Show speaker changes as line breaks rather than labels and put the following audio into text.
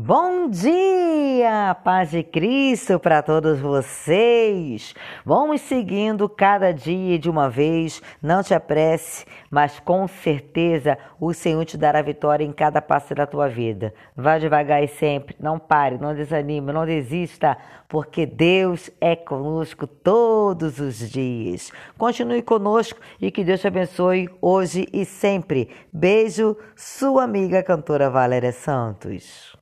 Bom dia, paz de Cristo para todos vocês. Vamos seguindo cada dia de uma vez. Não te apresse, mas com certeza o Senhor te dará vitória em cada passo da tua vida. Vá devagar e sempre. Não pare, não desanime, não desista, porque Deus é conosco todos os dias. Continue conosco e que Deus te abençoe hoje e sempre. Beijo, sua amiga cantora Valéria Santos.